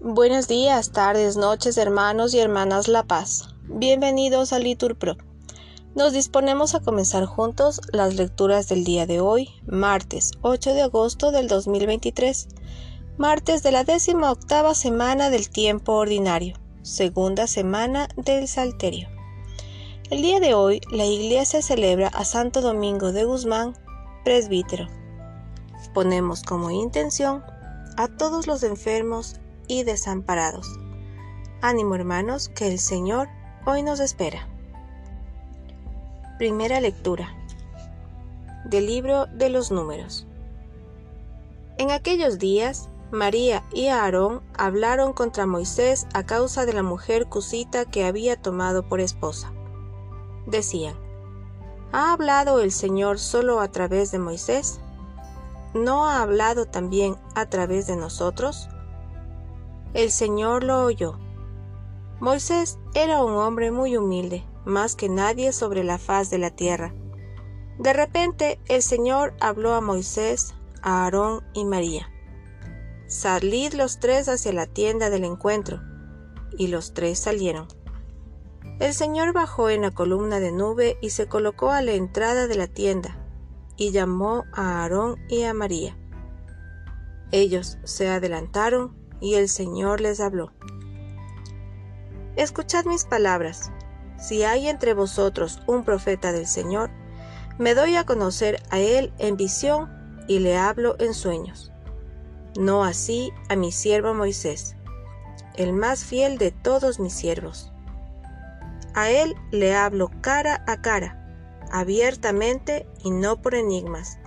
Buenos días, tardes, noches, hermanos y hermanas La Paz. Bienvenidos a Litur Pro. Nos disponemos a comenzar juntos las lecturas del día de hoy, martes 8 de agosto del 2023, martes de la décima octava semana del tiempo ordinario, segunda semana del Salterio. El día de hoy la iglesia celebra a Santo Domingo de Guzmán, presbítero. Ponemos como intención a todos los enfermos y desamparados. Ánimo hermanos, que el Señor hoy nos espera. Primera lectura del libro de los números. En aquellos días, María y Aarón hablaron contra Moisés a causa de la mujer cusita que había tomado por esposa. Decían, ¿ha hablado el Señor solo a través de Moisés? ¿No ha hablado también a través de nosotros? El Señor lo oyó. Moisés era un hombre muy humilde, más que nadie sobre la faz de la tierra. De repente el Señor habló a Moisés, a Aarón y María. Salid los tres hacia la tienda del encuentro. Y los tres salieron. El Señor bajó en la columna de nube y se colocó a la entrada de la tienda, y llamó a Aarón y a María. Ellos se adelantaron y el Señor les habló. Escuchad mis palabras. Si hay entre vosotros un profeta del Señor, me doy a conocer a él en visión y le hablo en sueños. No así a mi siervo Moisés, el más fiel de todos mis siervos. A él le hablo cara a cara, abiertamente y no por enigmas,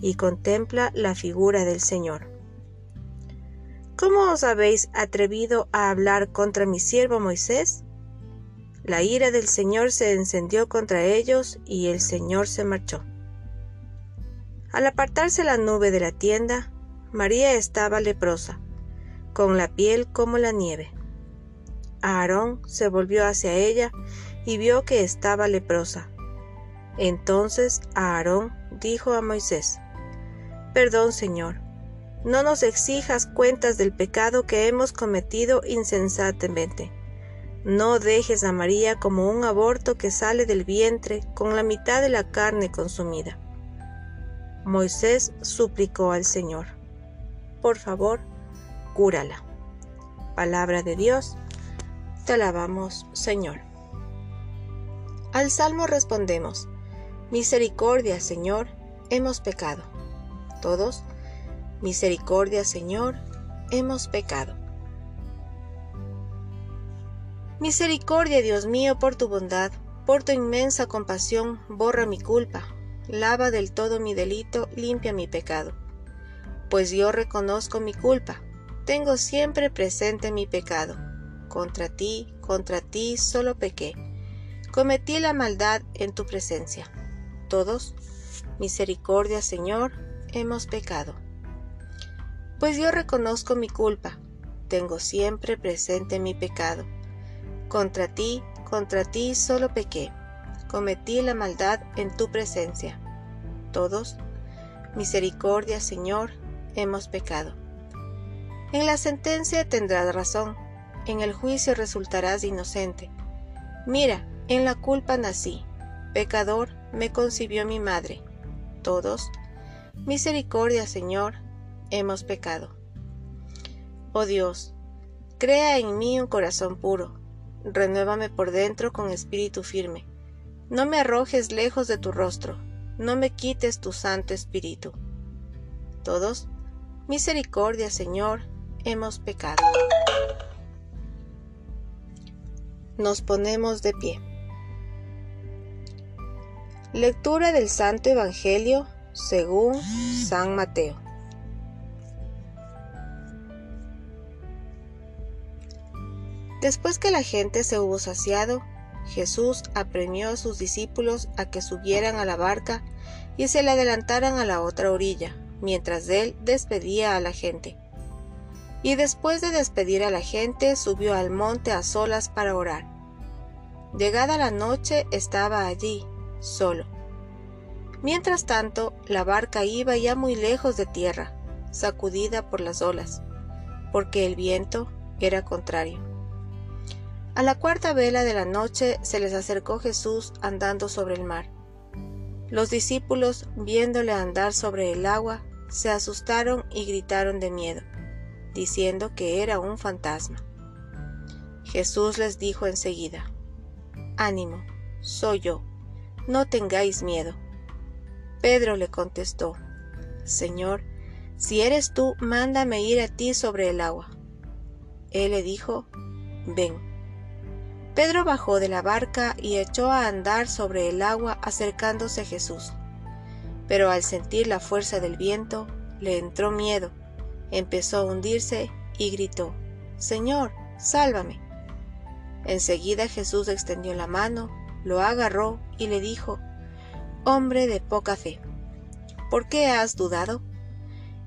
y contempla la figura del Señor. ¿Cómo os habéis atrevido a hablar contra mi siervo Moisés? La ira del Señor se encendió contra ellos y el Señor se marchó. Al apartarse la nube de la tienda, María estaba leprosa, con la piel como la nieve. Aarón se volvió hacia ella y vio que estaba leprosa. Entonces Aarón dijo a Moisés, Perdón, Señor, no nos exijas cuentas del pecado que hemos cometido insensatamente. No dejes a María como un aborto que sale del vientre con la mitad de la carne consumida. Moisés suplicó al Señor, por favor, cúrala. Palabra de Dios, te alabamos, Señor. Al Salmo respondemos, Misericordia, Señor, hemos pecado. Todos, Misericordia, Señor, hemos pecado. Misericordia, Dios mío, por tu bondad, por tu inmensa compasión, borra mi culpa, lava del todo mi delito, limpia mi pecado. Pues yo reconozco mi culpa, tengo siempre presente mi pecado. Contra ti, contra ti solo pequé. Cometí la maldad en tu presencia. Todos, misericordia, Señor, hemos pecado pues yo reconozco mi culpa, tengo siempre presente mi pecado. Contra ti, contra ti solo pequé, cometí la maldad en tu presencia. Todos, misericordia Señor, hemos pecado. En la sentencia tendrás razón, en el juicio resultarás inocente. Mira, en la culpa nací, pecador me concibió mi madre. Todos, misericordia Señor, hemos pecado. Oh Dios, crea en mí un corazón puro, renuévame por dentro con espíritu firme. No me arrojes lejos de tu rostro, no me quites tu santo espíritu. Todos, misericordia Señor, hemos pecado. Nos ponemos de pie. Lectura del Santo Evangelio según San Mateo. Después que la gente se hubo saciado, Jesús apremió a sus discípulos a que subieran a la barca y se le adelantaran a la otra orilla, mientras él despedía a la gente. Y después de despedir a la gente, subió al monte a solas para orar. Llegada la noche, estaba allí, solo. Mientras tanto, la barca iba ya muy lejos de tierra, sacudida por las olas, porque el viento era contrario. A la cuarta vela de la noche se les acercó Jesús andando sobre el mar. Los discípulos, viéndole andar sobre el agua, se asustaron y gritaron de miedo, diciendo que era un fantasma. Jesús les dijo enseguida, Ánimo, soy yo, no tengáis miedo. Pedro le contestó, Señor, si eres tú, mándame ir a ti sobre el agua. Él le dijo, Ven. Pedro bajó de la barca y echó a andar sobre el agua acercándose a Jesús. Pero al sentir la fuerza del viento, le entró miedo, empezó a hundirse y gritó, Señor, sálvame. Enseguida Jesús extendió la mano, lo agarró y le dijo, Hombre de poca fe, ¿por qué has dudado?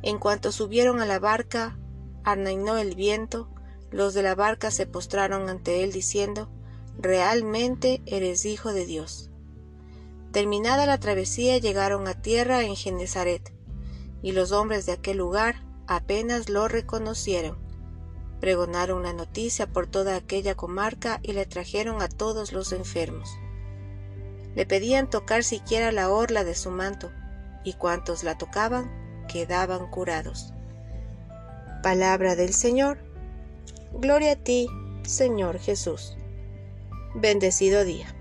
En cuanto subieron a la barca, arnainó el viento, los de la barca se postraron ante él diciendo, Realmente eres hijo de Dios. Terminada la travesía llegaron a tierra en Genezaret, y los hombres de aquel lugar apenas lo reconocieron. Pregonaron la noticia por toda aquella comarca y le trajeron a todos los enfermos. Le pedían tocar siquiera la orla de su manto, y cuantos la tocaban quedaban curados. Palabra del Señor. Gloria a ti, Señor Jesús. Bendecido día.